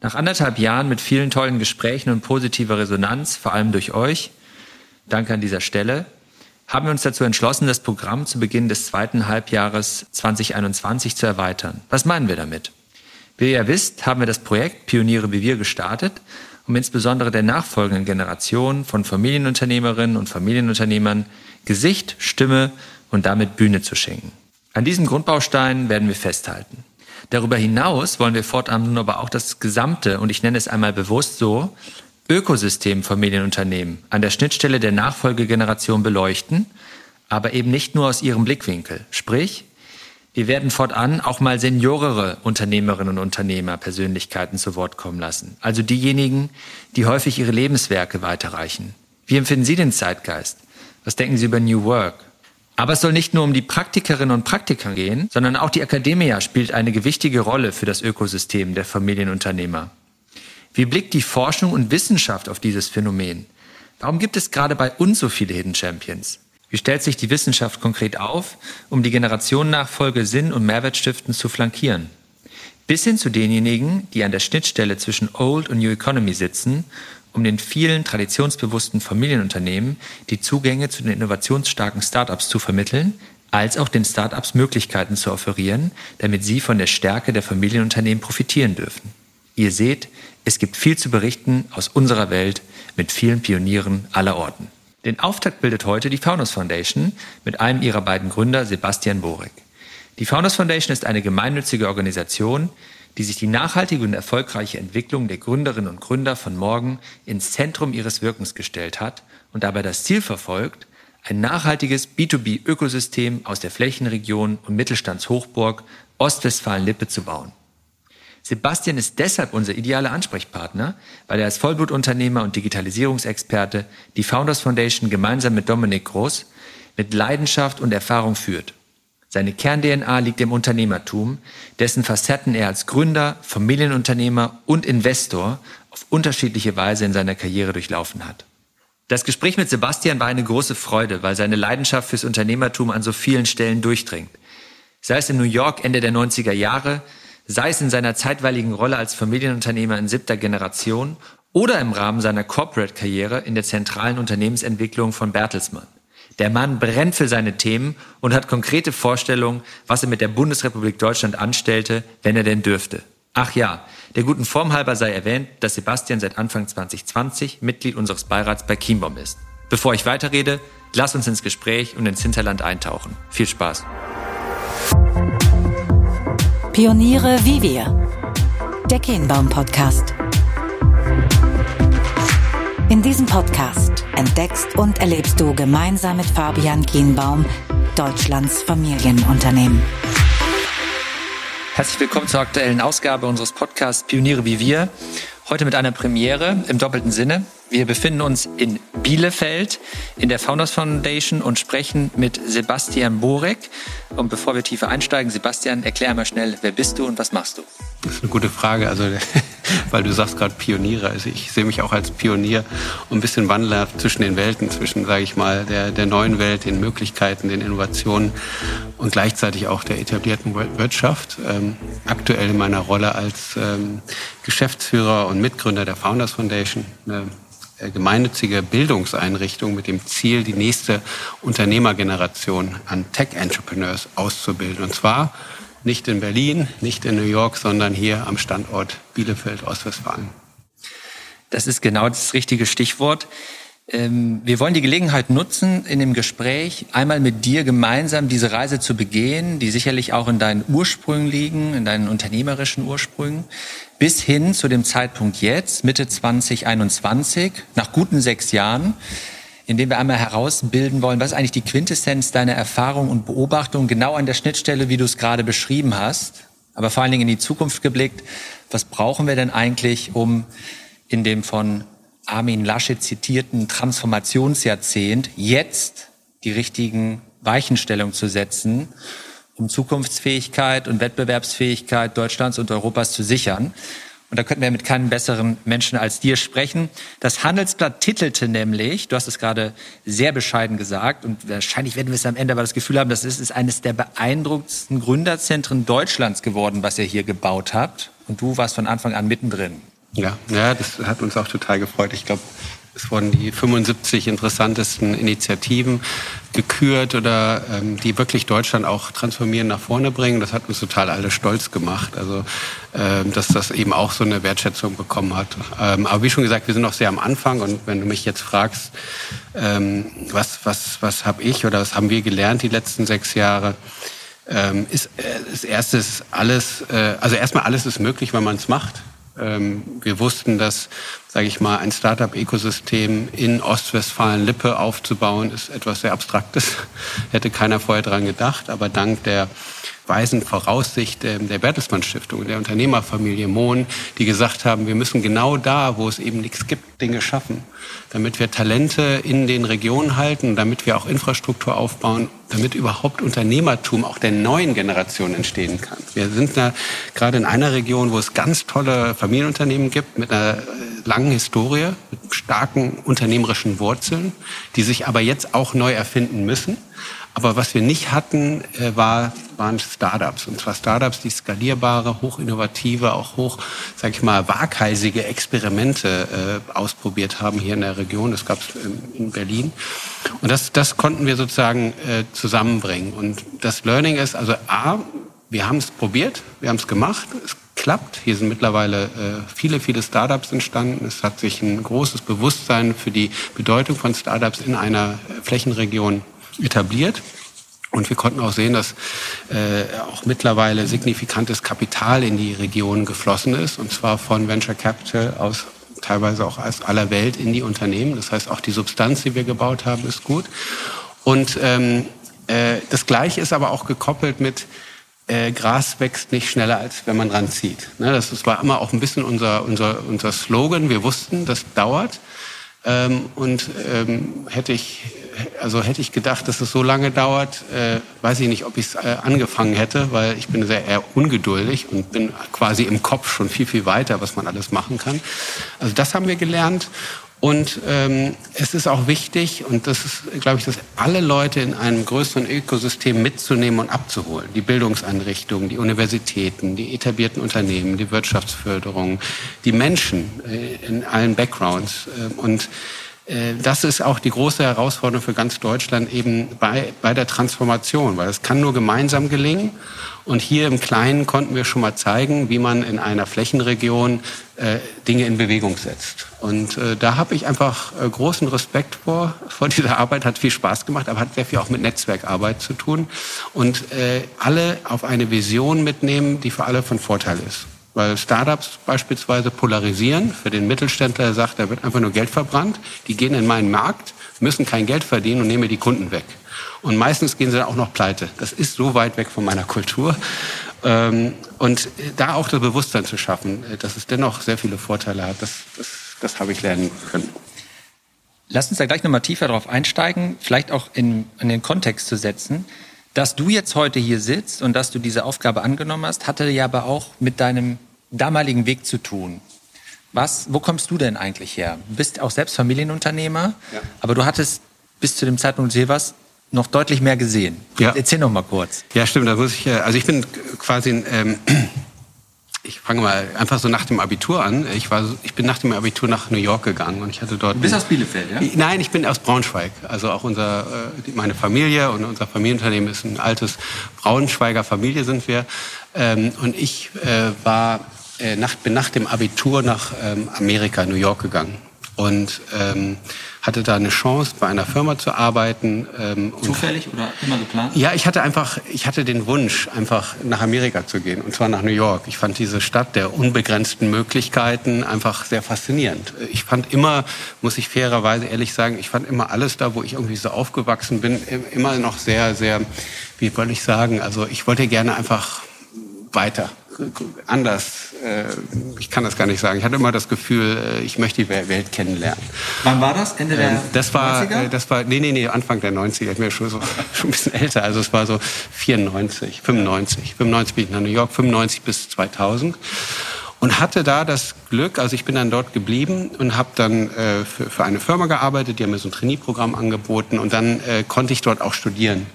Nach anderthalb Jahren mit vielen tollen Gesprächen und positiver Resonanz, vor allem durch euch, danke an dieser Stelle, haben wir uns dazu entschlossen, das Programm zu Beginn des zweiten Halbjahres 2021 zu erweitern. Was meinen wir damit? Wie ihr ja wisst, haben wir das Projekt Pioniere wie wir gestartet, um insbesondere der nachfolgenden Generation von Familienunternehmerinnen und Familienunternehmern Gesicht, Stimme und damit Bühne zu schenken. An diesem Grundbaustein werden wir festhalten. Darüber hinaus wollen wir fortan nun aber auch das gesamte, und ich nenne es einmal bewusst so, Ökosystem Familienunternehmen an der Schnittstelle der Nachfolgegeneration beleuchten, aber eben nicht nur aus ihrem Blickwinkel. Sprich, wir werden fortan auch mal seniorere Unternehmerinnen und Unternehmer Persönlichkeiten zu Wort kommen lassen. Also diejenigen, die häufig ihre Lebenswerke weiterreichen. Wie empfinden Sie den Zeitgeist? Was denken Sie über New Work? Aber es soll nicht nur um die Praktikerinnen und Praktiker gehen, sondern auch die Akademia spielt eine gewichtige Rolle für das Ökosystem der Familienunternehmer. Wie blickt die Forschung und Wissenschaft auf dieses Phänomen? Warum gibt es gerade bei uns so viele Hidden Champions? Wie stellt sich die Wissenschaft konkret auf, um die Generationennachfolge Sinn und Mehrwert stiften zu flankieren? Bis hin zu denjenigen, die an der Schnittstelle zwischen Old und New Economy sitzen, um den vielen traditionsbewussten Familienunternehmen die Zugänge zu den innovationsstarken Startups zu vermitteln, als auch den Startups Möglichkeiten zu offerieren, damit sie von der Stärke der Familienunternehmen profitieren dürfen. Ihr seht, es gibt viel zu berichten aus unserer Welt mit vielen Pionieren aller Orten. Den Auftakt bildet heute die Founders Foundation mit einem ihrer beiden Gründer, Sebastian Borek. Die Founders Foundation ist eine gemeinnützige Organisation, die sich die nachhaltige und erfolgreiche Entwicklung der Gründerinnen und Gründer von morgen ins Zentrum ihres Wirkens gestellt hat und dabei das Ziel verfolgt, ein nachhaltiges B2B-Ökosystem aus der Flächenregion und Mittelstandshochburg Ostwestfalen-Lippe zu bauen. Sebastian ist deshalb unser idealer Ansprechpartner, weil er als Vollblutunternehmer und Digitalisierungsexperte die Founders Foundation gemeinsam mit Dominik Groß mit Leidenschaft und Erfahrung führt. Seine Kern-DNA liegt im Unternehmertum, dessen Facetten er als Gründer, Familienunternehmer und Investor auf unterschiedliche Weise in seiner Karriere durchlaufen hat. Das Gespräch mit Sebastian war eine große Freude, weil seine Leidenschaft fürs Unternehmertum an so vielen Stellen durchdringt. Sei es in New York Ende der 90er Jahre, sei es in seiner zeitweiligen Rolle als Familienunternehmer in siebter Generation oder im Rahmen seiner Corporate-Karriere in der zentralen Unternehmensentwicklung von Bertelsmann. Der Mann brennt für seine Themen und hat konkrete Vorstellungen, was er mit der Bundesrepublik Deutschland anstellte, wenn er denn dürfte. Ach ja, der guten Form halber sei erwähnt, dass Sebastian seit Anfang 2020 Mitglied unseres Beirats bei Chiembaum ist. Bevor ich weiterrede, lass uns ins Gespräch und ins Hinterland eintauchen. Viel Spaß. Pioniere wie wir. Der Kehnbaum Podcast. In diesem Podcast entdeckst und erlebst du gemeinsam mit Fabian Kienbaum Deutschlands Familienunternehmen. Herzlich willkommen zur aktuellen Ausgabe unseres Podcasts Pioniere wie wir. Heute mit einer Premiere im doppelten Sinne. Wir befinden uns in Bielefeld in der Founders Foundation und sprechen mit Sebastian Borek. Und bevor wir tiefer einsteigen, Sebastian, erklär mal schnell, wer bist du und was machst du? Das ist eine gute Frage, also weil du sagst gerade Pioniere. Also ich sehe mich auch als Pionier und ein bisschen Wandler zwischen den Welten, zwischen, sage ich mal, der, der neuen Welt, den Möglichkeiten, den Innovationen und gleichzeitig auch der etablierten Wirtschaft. Ähm, aktuell in meiner Rolle als ähm, Geschäftsführer und Mitgründer der Founders Foundation, eine äh, gemeinnützige Bildungseinrichtung mit dem Ziel, die nächste Unternehmergeneration an Tech-Entrepreneurs auszubilden. Und zwar nicht in Berlin, nicht in New York, sondern hier am Standort Bielefeld, Ostwestfalen. Das ist genau das richtige Stichwort. Ähm, wir wollen die Gelegenheit nutzen, in dem Gespräch einmal mit dir gemeinsam diese Reise zu begehen, die sicherlich auch in deinen Ursprüngen liegen, in deinen unternehmerischen Ursprüngen, bis hin zu dem Zeitpunkt jetzt, Mitte 2021, nach guten sechs Jahren, in dem wir einmal herausbilden wollen, was eigentlich die Quintessenz deiner Erfahrung und Beobachtung genau an der Schnittstelle, wie du es gerade beschrieben hast, aber vor allen Dingen in die Zukunft geblickt. Was brauchen wir denn eigentlich, um in dem von Armin Lasche zitierten Transformationsjahrzehnt jetzt die richtigen Weichenstellungen zu setzen, um Zukunftsfähigkeit und Wettbewerbsfähigkeit Deutschlands und Europas zu sichern. Und da könnten wir mit keinem besseren Menschen als dir sprechen. Das Handelsblatt titelte nämlich, du hast es gerade sehr bescheiden gesagt, und wahrscheinlich werden wir es am Ende aber das Gefühl haben, das ist, ist eines der beeindruckendsten Gründerzentren Deutschlands geworden, was ihr hier gebaut habt. und du warst von Anfang an mittendrin. Ja, ja, das hat uns auch total gefreut. Ich glaube, es wurden die 75 interessantesten Initiativen gekürt oder ähm, die wirklich Deutschland auch transformieren nach vorne bringen. Das hat uns total alle stolz gemacht. Also ähm, dass das eben auch so eine Wertschätzung bekommen hat. Ähm, aber wie schon gesagt, wir sind noch sehr am Anfang und wenn du mich jetzt fragst, ähm, was was was habe ich oder was haben wir gelernt die letzten sechs Jahre? Ähm, ist äh, das erste alles, äh, also erstmal alles ist möglich, wenn man es macht. Ähm, wir wussten, dass, sage ich mal, ein Startup-Ökosystem in Ostwestfalen-Lippe aufzubauen, ist etwas sehr Abstraktes. Hätte keiner vorher dran gedacht. Aber dank der weisen Voraussicht der Bertelsmann Stiftung, der Unternehmerfamilie Mohn, die gesagt haben, wir müssen genau da, wo es eben nichts gibt, Dinge schaffen, damit wir Talente in den Regionen halten, damit wir auch Infrastruktur aufbauen, damit überhaupt Unternehmertum auch der neuen Generation entstehen kann. Wir sind da gerade in einer Region, wo es ganz tolle Familienunternehmen gibt mit einer langen Historie, mit starken unternehmerischen Wurzeln, die sich aber jetzt auch neu erfinden müssen. Aber was wir nicht hatten, äh, war, waren Startups. Und zwar Startups, die skalierbare, hochinnovative, auch hoch, sag ich mal, waghalsige Experimente äh, ausprobiert haben hier in der Region. Das gab es in Berlin. Und das, das konnten wir sozusagen äh, zusammenbringen. Und das Learning ist, also A, wir haben es probiert, wir haben es gemacht, es klappt. Hier sind mittlerweile äh, viele, viele Startups entstanden. Es hat sich ein großes Bewusstsein für die Bedeutung von Startups in einer Flächenregion etabliert. Und wir konnten auch sehen, dass äh, auch mittlerweile signifikantes Kapital in die Region geflossen ist, und zwar von Venture Capital aus teilweise auch aus aller Welt in die Unternehmen. Das heißt, auch die Substanz, die wir gebaut haben, ist gut. Und ähm, äh, das Gleiche ist aber auch gekoppelt mit äh, Gras wächst nicht schneller, als wenn man dran zieht. Ne, das, das war immer auch ein bisschen unser, unser, unser Slogan. Wir wussten, das dauert. Ähm, und ähm, hätte ich also hätte ich gedacht, dass es so lange dauert, äh, weiß ich nicht, ob ich es äh, angefangen hätte, weil ich bin sehr eher ungeduldig und bin quasi im Kopf schon viel, viel weiter, was man alles machen kann. Also das haben wir gelernt. Und ähm, es ist auch wichtig, und das ist, glaube ich, dass alle Leute in einem größeren Ökosystem mitzunehmen und abzuholen. Die Bildungseinrichtungen, die Universitäten, die etablierten Unternehmen, die Wirtschaftsförderung, die Menschen äh, in allen Backgrounds. Äh, und das ist auch die große Herausforderung für ganz Deutschland eben bei, bei der Transformation, weil es kann nur gemeinsam gelingen. Und hier im Kleinen konnten wir schon mal zeigen, wie man in einer Flächenregion äh, Dinge in Bewegung setzt. Und äh, da habe ich einfach äh, großen Respekt vor, vor dieser Arbeit, hat viel Spaß gemacht, aber hat sehr viel auch mit Netzwerkarbeit zu tun. Und äh, alle auf eine Vision mitnehmen, die für alle von Vorteil ist. Weil Startups beispielsweise polarisieren. Für den Mittelständler, der sagt, da wird einfach nur Geld verbrannt. Die gehen in meinen Markt, müssen kein Geld verdienen und nehmen mir die Kunden weg. Und meistens gehen sie dann auch noch pleite. Das ist so weit weg von meiner Kultur. Ähm, und da auch das Bewusstsein zu schaffen, dass es dennoch sehr viele Vorteile hat, das, das, das habe ich lernen können. Lass uns da gleich nochmal tiefer drauf einsteigen, vielleicht auch in, in den Kontext zu setzen. Dass du jetzt heute hier sitzt und dass du diese Aufgabe angenommen hast, hatte ja aber auch mit deinem damaligen Weg zu tun. Was, wo kommst du denn eigentlich her? Du bist auch selbst Familienunternehmer, ja. aber du hattest bis zu dem Zeitpunkt Silvers noch deutlich mehr gesehen. Ja. Erzähl noch mal kurz. Ja, stimmt. Da muss ich, äh, also ich bin quasi, ähm, ich fange mal einfach so nach dem Abitur an. Ich war, ich bin nach dem Abitur nach New York gegangen und ich hatte dort. Du bist aus Bielefeld, ja? Nein, ich bin aus Braunschweig. Also auch unser, äh, meine Familie und unser Familienunternehmen ist ein altes Braunschweiger Familie sind wir. Ähm, und ich äh, war äh, nach, bin nach dem Abitur nach ähm, Amerika, New York gegangen und ähm, hatte da eine Chance, bei einer Firma zu arbeiten. Ähm, Zufällig oder immer geplant? Ja, ich hatte einfach, ich hatte den Wunsch, einfach nach Amerika zu gehen, und zwar nach New York. Ich fand diese Stadt der unbegrenzten Möglichkeiten einfach sehr faszinierend. Ich fand immer, muss ich fairerweise ehrlich sagen, ich fand immer alles da, wo ich irgendwie so aufgewachsen bin, immer noch sehr, sehr, wie wollte ich sagen, also ich wollte gerne einfach weiter anders. Äh, ich kann das gar nicht sagen. Ich hatte immer das Gefühl, äh, ich möchte die Welt kennenlernen. Wann war das? Ende der ähm, das war, 90er? Äh, das war, nee, nee, nee, Anfang der 90er. Ich bin ja schon, so, schon ein bisschen älter. Also es war so 94, 95. 95 bin ich nach New York, 95 bis 2000 und hatte da das Glück, also ich bin dann dort geblieben und habe dann äh, für, für eine Firma gearbeitet, die haben mir so ein Trainee-Programm angeboten und dann äh, konnte ich dort auch studieren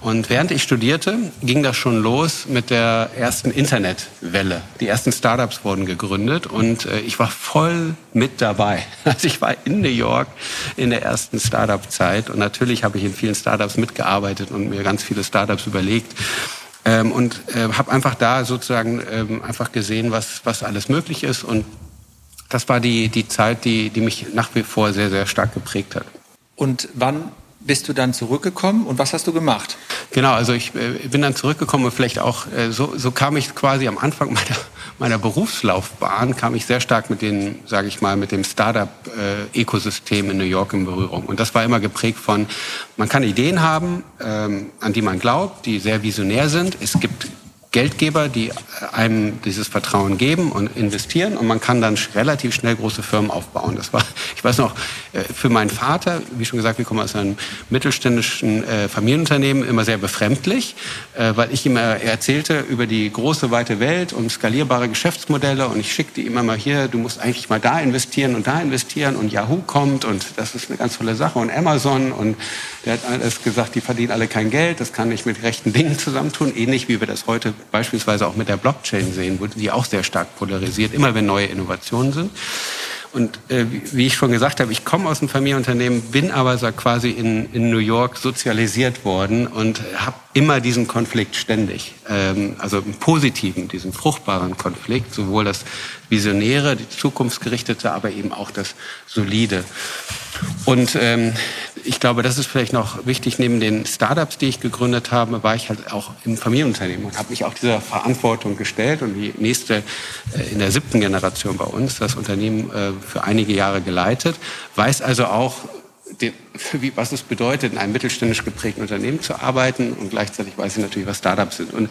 Und während ich studierte, ging das schon los mit der ersten Internetwelle. Die ersten Startups wurden gegründet und äh, ich war voll mit dabei. Also ich war in New York in der ersten Startup-Zeit und natürlich habe ich in vielen Startups mitgearbeitet und mir ganz viele Startups überlegt. Ähm, und äh, habe einfach da sozusagen ähm, einfach gesehen, was, was alles möglich ist. Und das war die, die Zeit, die, die mich nach wie vor sehr, sehr stark geprägt hat. Und wann bist du dann zurückgekommen und was hast du gemacht? Genau, also ich äh, bin dann zurückgekommen und vielleicht auch, äh, so, so kam ich quasi am Anfang meiner, meiner Berufslaufbahn, kam ich sehr stark mit den, sage ich mal, mit dem Startup-Ökosystem in New York in Berührung. Und das war immer geprägt von, man kann Ideen haben, ähm, an die man glaubt, die sehr visionär sind. Es gibt Geldgeber, die einem dieses Vertrauen geben und investieren. Und man kann dann relativ schnell große Firmen aufbauen. Das war, ich weiß noch, äh, für meinen Vater, wie schon gesagt, wir kommen aus einem mittelständischen äh, Familienunternehmen, immer sehr befremdlich, äh, weil ich ihm erzählte über die große weite Welt und skalierbare Geschäftsmodelle. Und ich schickte ihm immer hier, du musst eigentlich mal da investieren und da investieren. Und Yahoo kommt. Und das ist eine ganz tolle Sache. Und Amazon. Und der hat alles gesagt, die verdienen alle kein Geld, das kann ich mit rechten Dingen zusammentun, ähnlich wie wir das heute beispielsweise auch mit der Blockchain sehen, die auch sehr stark polarisiert, immer wenn neue Innovationen sind. Und äh, wie ich schon gesagt habe, ich komme aus einem Familienunternehmen, bin aber so quasi in, in New York sozialisiert worden und habe immer diesen Konflikt ständig. Ähm, also einen positiven, diesen fruchtbaren Konflikt, sowohl das Visionäre, die Zukunftsgerichtete, aber eben auch das Solide. Und ähm, ich glaube, das ist vielleicht noch wichtig. Neben den Startups, die ich gegründet habe, war ich halt auch im Familienunternehmen und habe mich auch dieser Verantwortung gestellt und die nächste äh, in der siebten Generation bei uns das Unternehmen äh, für einige Jahre geleitet, weiß also auch, was es bedeutet, in einem mittelständisch geprägten Unternehmen zu arbeiten und gleichzeitig weiß ich natürlich, was Startups sind. Und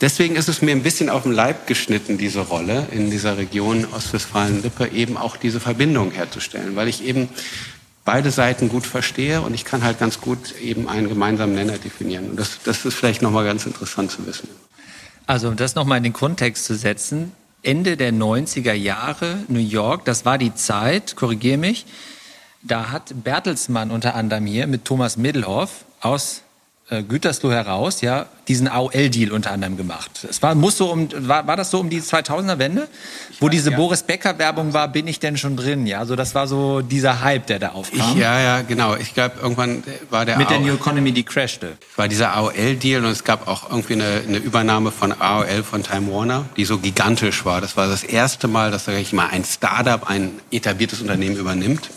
deswegen ist es mir ein bisschen auf den Leib geschnitten, diese Rolle in dieser Region Ostwestfalen-Lippe, eben auch diese Verbindung herzustellen, weil ich eben beide Seiten gut verstehe und ich kann halt ganz gut eben einen gemeinsamen Nenner definieren. Und das, das ist vielleicht nochmal ganz interessant zu wissen. Also um das nochmal in den Kontext zu setzen, Ende der 90er Jahre New York, das war die Zeit, korrigiere mich, da hat Bertelsmann unter anderem hier mit Thomas Middelhoff aus Gütersloh heraus ja diesen AOL-Deal unter anderem gemacht. Es war, muss so um, war, war das so um die 2000er-Wende, wo weiß, diese ja. Boris Becker-Werbung war, bin ich denn schon drin? Ja, so das war so dieser Hype, der da aufkam. Ich, ja, ja, genau. Ich glaube, irgendwann war der mit der New Economy, die crashte. War dieser AOL-Deal und es gab auch irgendwie eine, eine Übernahme von AOL von Time Warner, die so gigantisch war. Das war das erste Mal, dass sag ich mal ein Startup ein etabliertes Unternehmen übernimmt.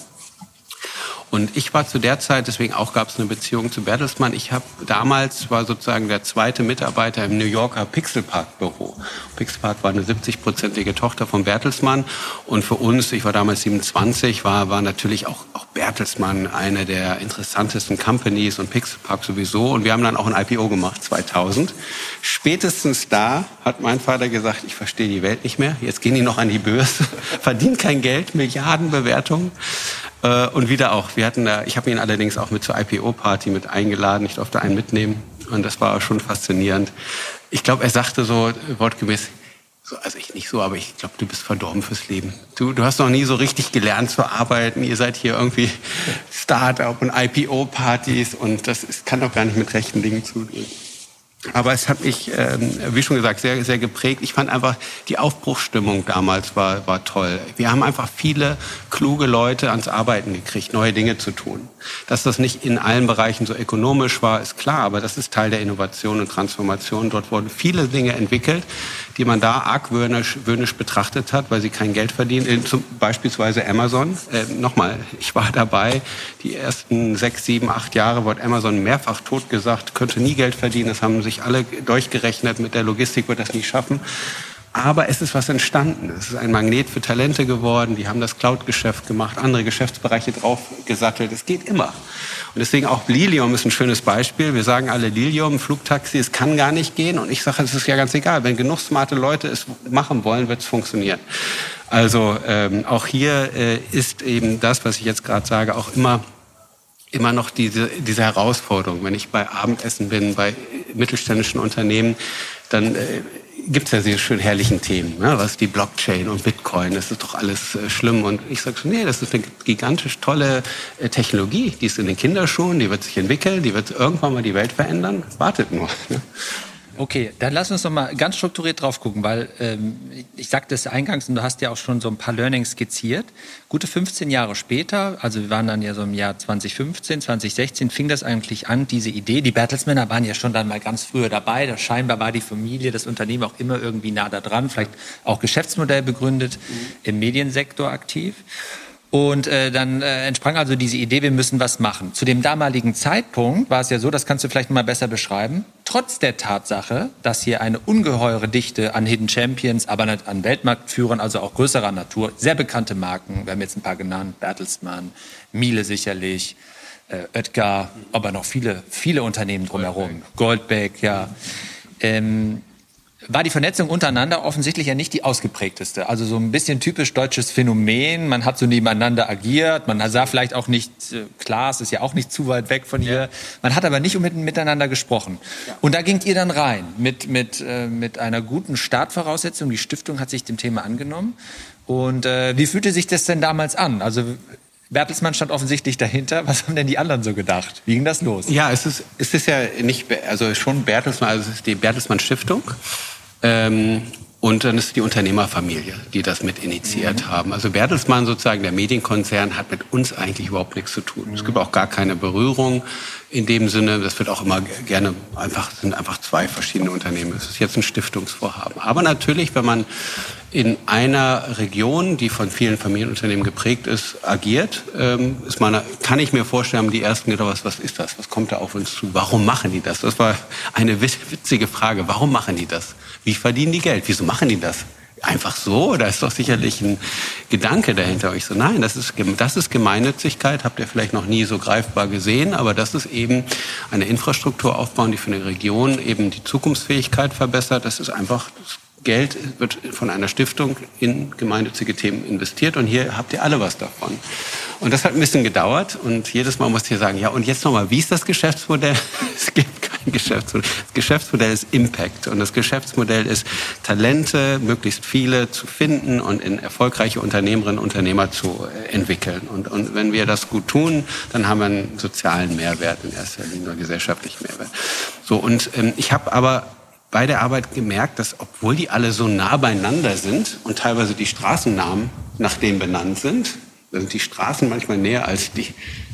Und ich war zu der Zeit, deswegen auch gab es eine Beziehung zu Bertelsmann. Ich habe damals war sozusagen der zweite Mitarbeiter im New Yorker Pixelpark Büro. Pixelpark war eine 70-prozentige Tochter von Bertelsmann. Und für uns, ich war damals 27, war, war natürlich auch, auch Bertelsmann eine der interessantesten Companies und Pixelpark sowieso. Und wir haben dann auch ein IPO gemacht, 2000. Spätestens da hat mein Vater gesagt, ich verstehe die Welt nicht mehr. Jetzt gehen die noch an die Börse, verdienen kein Geld, Milliardenbewertungen. Äh, und wieder auch, wir hatten da, ich habe ihn allerdings auch mit zur IPO-Party mit eingeladen, ich durfte einen mitnehmen und das war schon faszinierend. Ich glaube, er sagte so wortgemäß, so, also ich nicht so, aber ich glaube, du bist verdorben fürs Leben. Du, du hast noch nie so richtig gelernt zu arbeiten. Ihr seid hier irgendwie Start-up und IPO-Partys und das ist, kann doch gar nicht mit rechten Dingen zugehen. Aber es hat mich, ähm, wie schon gesagt, sehr, sehr geprägt. Ich fand einfach, die Aufbruchsstimmung damals war, war toll. Wir haben einfach viele kluge Leute ans Arbeiten gekriegt, neue Dinge zu tun. Dass das nicht in allen Bereichen so ökonomisch war, ist klar, aber das ist Teil der Innovation und Transformation. Dort wurden viele Dinge entwickelt, die man da argwöhnisch wöhnisch betrachtet hat, weil sie kein Geld verdienen. Zum, beispielsweise Amazon. Äh, Nochmal, ich war dabei, die ersten sechs, sieben, acht Jahre wurde Amazon mehrfach totgesagt, könnte nie Geld verdienen. Das haben sich alle durchgerechnet. Mit der Logistik wird das nicht schaffen. Aber es ist was entstanden. Es ist ein Magnet für Talente geworden. Die haben das Cloud-Geschäft gemacht, andere Geschäftsbereiche draufgesattelt. Es geht immer. Und deswegen auch Lilium ist ein schönes Beispiel. Wir sagen alle Lilium, Flugtaxi, es kann gar nicht gehen. Und ich sage, es ist ja ganz egal. Wenn genug smarte Leute es machen wollen, wird es funktionieren. Also ähm, auch hier äh, ist eben das, was ich jetzt gerade sage, auch immer immer noch diese, diese Herausforderung. Wenn ich bei Abendessen bin, bei mittelständischen Unternehmen, dann äh, gibt es ja diese schön herrlichen Themen, ne? was die Blockchain und Bitcoin, das ist doch alles äh, schlimm. Und ich sage schon, nee, das ist eine gigantisch tolle äh, Technologie, die ist in den Kinderschuhen, die wird sich entwickeln, die wird irgendwann mal die Welt verändern. Wartet nur. Ne? Okay, dann lass uns noch mal ganz strukturiert drauf gucken, weil ähm, ich sagte es eingangs und du hast ja auch schon so ein paar Learnings skizziert. Gute 15 Jahre später, also wir waren dann ja so im Jahr 2015, 2016, fing das eigentlich an, diese Idee. Die Bertelsmänner waren ja schon dann mal ganz früher dabei. Da scheinbar war die Familie, das Unternehmen auch immer irgendwie nah da dran, vielleicht auch Geschäftsmodell begründet, mhm. im Mediensektor aktiv. Und äh, dann äh, entsprang also diese Idee, wir müssen was machen. Zu dem damaligen Zeitpunkt war es ja so, das kannst du vielleicht mal besser beschreiben, trotz der Tatsache, dass hier eine ungeheure Dichte an Hidden Champions, aber nicht an Weltmarktführern, also auch größerer Natur, sehr bekannte Marken, wir haben jetzt ein paar genannt, Bertelsmann, Miele sicherlich, äh, Oetker, aber noch viele, viele Unternehmen drumherum, Goldbeck, Goldbeck ja. Ähm, war die Vernetzung untereinander offensichtlich ja nicht die ausgeprägteste. Also so ein bisschen typisch deutsches Phänomen. Man hat so nebeneinander agiert. Man sah vielleicht auch nicht, äh, klar, es ist ja auch nicht zu weit weg von hier. Ja. Man hat aber nicht miteinander gesprochen. Ja. Und da gingt ihr dann rein mit, mit, äh, mit einer guten Startvoraussetzung. Die Stiftung hat sich dem Thema angenommen. Und äh, wie fühlte sich das denn damals an? Also Bertelsmann stand offensichtlich dahinter. Was haben denn die anderen so gedacht? Wie ging das los? Ja, es ist, es ist ja nicht, also schon Bertelsmann, also es ist die Bertelsmann Stiftung. Ähm, und dann ist die Unternehmerfamilie, die das mit initiiert mhm. haben. Also Bertelsmann sozusagen, der Medienkonzern, hat mit uns eigentlich überhaupt nichts zu tun. Mhm. Es gibt auch gar keine Berührung in dem Sinne. Das wird auch immer gerne einfach, sind einfach zwei verschiedene Unternehmen. Es ist jetzt ein Stiftungsvorhaben. Aber natürlich, wenn man in einer Region, die von vielen Familienunternehmen geprägt ist, agiert, ähm, ist man, kann ich mir vorstellen, haben die ersten gedacht, was, was ist das? Was kommt da auf uns zu? Warum machen die das? Das war eine witzige Frage. Warum machen die das? Wie verdienen die Geld? Wieso machen die das? Einfach so? Da ist doch sicherlich ein Gedanke dahinter. Ich so, nein, das ist, das ist Gemeinnützigkeit, habt ihr vielleicht noch nie so greifbar gesehen, aber das ist eben eine Infrastruktur aufbauen, die für eine Region eben die Zukunftsfähigkeit verbessert. Das ist einfach, das Geld wird von einer Stiftung in gemeinnützige Themen investiert und hier habt ihr alle was davon. Und das hat ein bisschen gedauert und jedes Mal musste ich sagen, ja und jetzt nochmal, wie ist das Geschäftsmodell? Es gibt Geschäftsmodell. Das Geschäftsmodell ist Impact und das Geschäftsmodell ist Talente, möglichst viele zu finden und in erfolgreiche Unternehmerinnen und Unternehmer zu äh, entwickeln. Und, und wenn wir das gut tun, dann haben wir einen sozialen Mehrwert in erster Linie, einen gesellschaftlichen Mehrwert. So und ähm, ich habe aber bei der Arbeit gemerkt, dass obwohl die alle so nah beieinander sind und teilweise die Straßennamen nach denen benannt sind, sind die Straßen manchmal näher als die,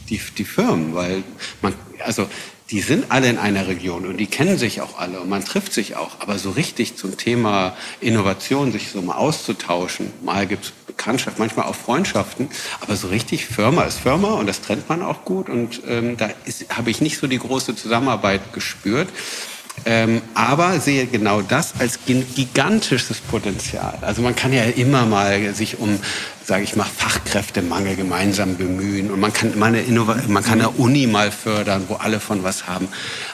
die, die Firmen, weil man, also die sind alle in einer Region und die kennen sich auch alle und man trifft sich auch. Aber so richtig zum Thema Innovation, sich so mal auszutauschen, mal gibt's Bekanntschaft, manchmal auch Freundschaften, aber so richtig Firma ist Firma und das trennt man auch gut und ähm, da habe ich nicht so die große Zusammenarbeit gespürt. Ähm, aber sehe genau das als gigantisches Potenzial. Also man kann ja immer mal sich um, sage ich mal, Fachkräftemangel gemeinsam bemühen und man kann, mal eine man kann eine Uni mal fördern, wo alle von was haben.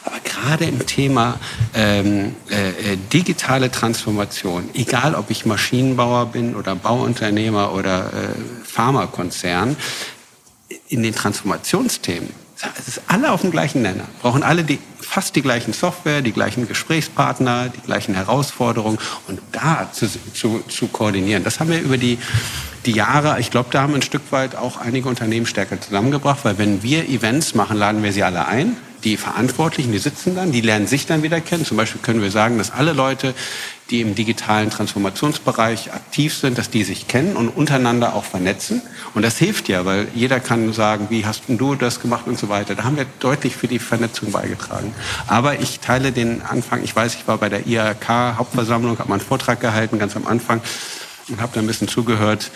Aber gerade im Thema ähm, äh, äh digitale Transformation, egal ob ich Maschinenbauer bin oder Bauunternehmer oder äh, Pharmakonzern, in den Transformationsthemen es ist alle auf dem gleichen Nenner. Brauchen alle die, fast die gleichen Software, die gleichen Gesprächspartner, die gleichen Herausforderungen und da zu, zu, zu koordinieren. Das haben wir über die, die Jahre, ich glaube, da haben ein Stück weit auch einige Unternehmen stärker zusammengebracht, weil wenn wir Events machen, laden wir sie alle ein die Verantwortlichen, die sitzen dann, die lernen sich dann wieder kennen. Zum Beispiel können wir sagen, dass alle Leute, die im digitalen Transformationsbereich aktiv sind, dass die sich kennen und untereinander auch vernetzen. Und das hilft ja, weil jeder kann sagen, wie hast du das gemacht und so weiter. Da haben wir deutlich für die Vernetzung beigetragen. Aber ich teile den Anfang. Ich weiß, ich war bei der IHK Hauptversammlung, habe mal einen Vortrag gehalten, ganz am Anfang und habe da ein bisschen zugehört.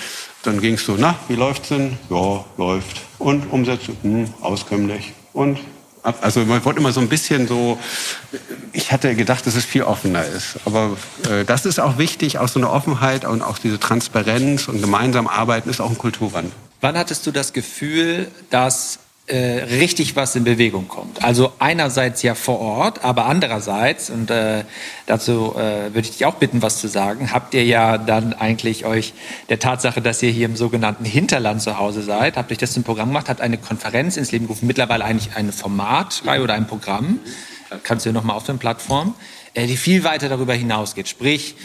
Dann ging es so, na, wie läuft's denn? Ja, läuft. Und Umsetzung, hm, auskömmlich. Und also man wollte immer so ein bisschen so, ich hatte gedacht, dass es viel offener ist. Aber äh, das ist auch wichtig, auch so eine Offenheit und auch diese Transparenz und gemeinsam arbeiten ist auch ein Kulturwandel. Wann hattest du das Gefühl, dass äh, richtig was in Bewegung kommt. Also einerseits ja vor Ort, aber andererseits, und äh, dazu äh, würde ich dich auch bitten, was zu sagen, habt ihr ja dann eigentlich euch der Tatsache, dass ihr hier im sogenannten Hinterland zu Hause seid, habt euch das zum Programm gemacht, habt eine Konferenz ins Leben gerufen, mittlerweile eigentlich eine Formatreihe oder ein Programm kannst du nochmal auf den Plattformen, äh, die viel weiter darüber hinausgeht. Sprich,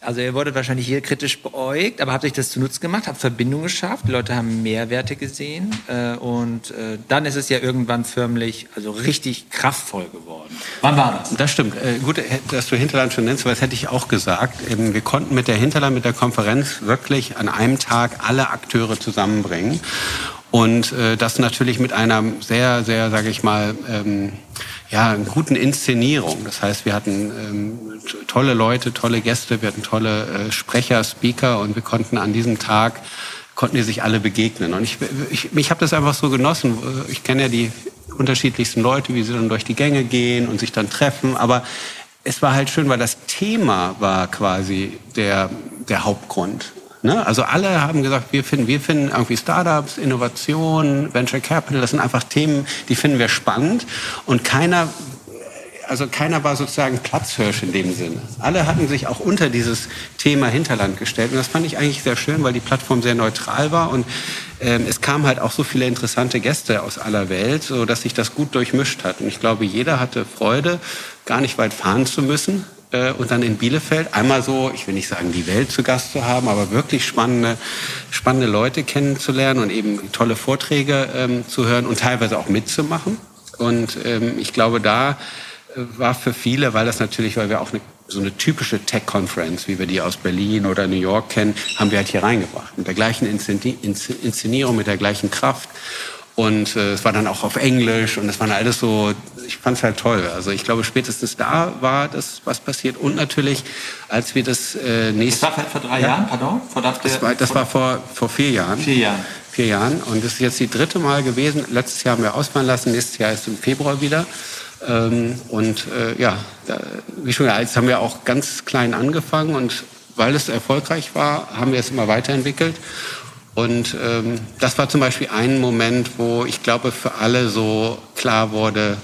also ihr wurdet wahrscheinlich hier kritisch beäugt, aber habt euch das zunutze gemacht, habt Verbindungen geschafft, die Leute haben Mehrwerte gesehen äh, und äh, dann ist es ja irgendwann förmlich, also richtig kraftvoll geworden. Wann war das? Das stimmt. Äh, gut, dass du Hinterland schon nennst, weil das hätte ich auch gesagt. Eben, wir konnten mit der Hinterland, mit der Konferenz wirklich an einem Tag alle Akteure zusammenbringen und äh, das natürlich mit einer sehr, sehr, sage ich mal, ähm, ja, einer guten Inszenierung. Das heißt, wir hatten ähm, tolle Leute, tolle Gäste, wir hatten tolle äh, Sprecher, Speaker und wir konnten an diesem Tag konnten die sich alle begegnen. Und ich, ich, ich habe das einfach so genossen. Ich kenne ja die unterschiedlichsten Leute, wie sie dann durch die Gänge gehen und sich dann treffen. Aber es war halt schön, weil das Thema war quasi der, der Hauptgrund. Ne? Also alle haben gesagt, wir finden, wir finden irgendwie Startups, Innovation, Venture Capital, das sind einfach Themen, die finden wir spannend. Und keiner also keiner war sozusagen Platzhirsch in dem Sinne. Alle hatten sich auch unter dieses Thema Hinterland gestellt. Und das fand ich eigentlich sehr schön, weil die Plattform sehr neutral war. Und ähm, es kamen halt auch so viele interessante Gäste aus aller Welt, so dass sich das gut durchmischt hat. Und ich glaube, jeder hatte Freude, gar nicht weit fahren zu müssen, und dann in Bielefeld einmal so, ich will nicht sagen, die Welt zu Gast zu haben, aber wirklich spannende, spannende Leute kennenzulernen und eben tolle Vorträge ähm, zu hören und teilweise auch mitzumachen. Und ähm, ich glaube, da äh, war für viele, weil das natürlich, weil wir auch eine, so eine typische Tech-Conference, wie wir die aus Berlin oder New York kennen, haben wir halt hier reingebracht. Mit der gleichen Inszenierung, mit der gleichen Kraft. Und äh, es war dann auch auf Englisch und es waren alles so, ich fand es halt toll. Also ich glaube, spätestens da war das, was passiert. Und natürlich, als wir das äh, nächste... Das war vor drei ja, Jahren, pardon? Vor das war, das war vor, vor vier Jahren. Vier Jahren. Vier Jahren. Und das ist jetzt die dritte Mal gewesen. Letztes Jahr haben wir ausfallen lassen, nächstes Jahr ist im Februar wieder. Ähm, und äh, ja, da, wie schon gesagt, jetzt haben wir auch ganz klein angefangen und weil es erfolgreich war, haben wir es immer weiterentwickelt. Und ähm, das war zum Beispiel ein Moment, wo ich glaube, für alle so klar wurde,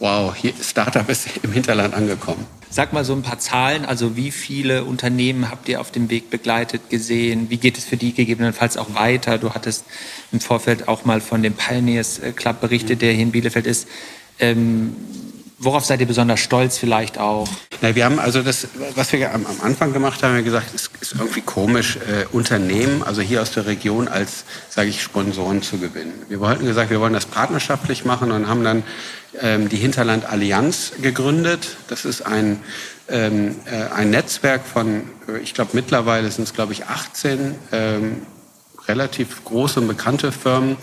wow, hier Startup ist im Hinterland angekommen. Sag mal so ein paar Zahlen, also wie viele Unternehmen habt ihr auf dem Weg begleitet, gesehen? Wie geht es für die gegebenenfalls auch weiter? Du hattest im Vorfeld auch mal von dem Pioneers Club berichtet, der hier in Bielefeld ist. Ähm, Worauf seid ihr besonders stolz vielleicht auch? Na, wir haben also das, was wir am, am Anfang gemacht haben, wir gesagt, es ist irgendwie komisch, äh, Unternehmen, also hier aus der Region als, sage ich, Sponsoren zu gewinnen. Wir wollten gesagt, wir wollen das partnerschaftlich machen und haben dann ähm, die Hinterland Allianz gegründet. Das ist ein ähm, äh, ein Netzwerk von, äh, ich glaube mittlerweile sind es glaube ich 18 ähm, relativ große und bekannte Firmen,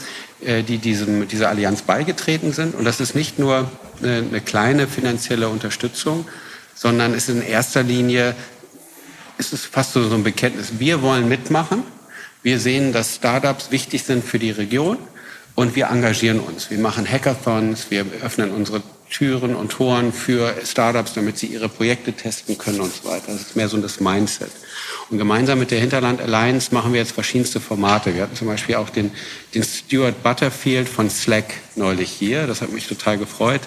die diesem, dieser Allianz beigetreten sind. Und das ist nicht nur eine, eine kleine finanzielle Unterstützung, sondern es ist in erster Linie, es ist fast so ein Bekenntnis. Wir wollen mitmachen. Wir sehen, dass Startups wichtig sind für die Region und wir engagieren uns. Wir machen Hackathons, wir öffnen unsere Türen und Toren für Startups, damit sie ihre Projekte testen können und so weiter. Das ist mehr so das Mindset. Und gemeinsam mit der Hinterland Alliance machen wir jetzt verschiedenste Formate. Wir hatten zum Beispiel auch den, den Stuart Butterfield von Slack neulich hier. Das hat mich total gefreut.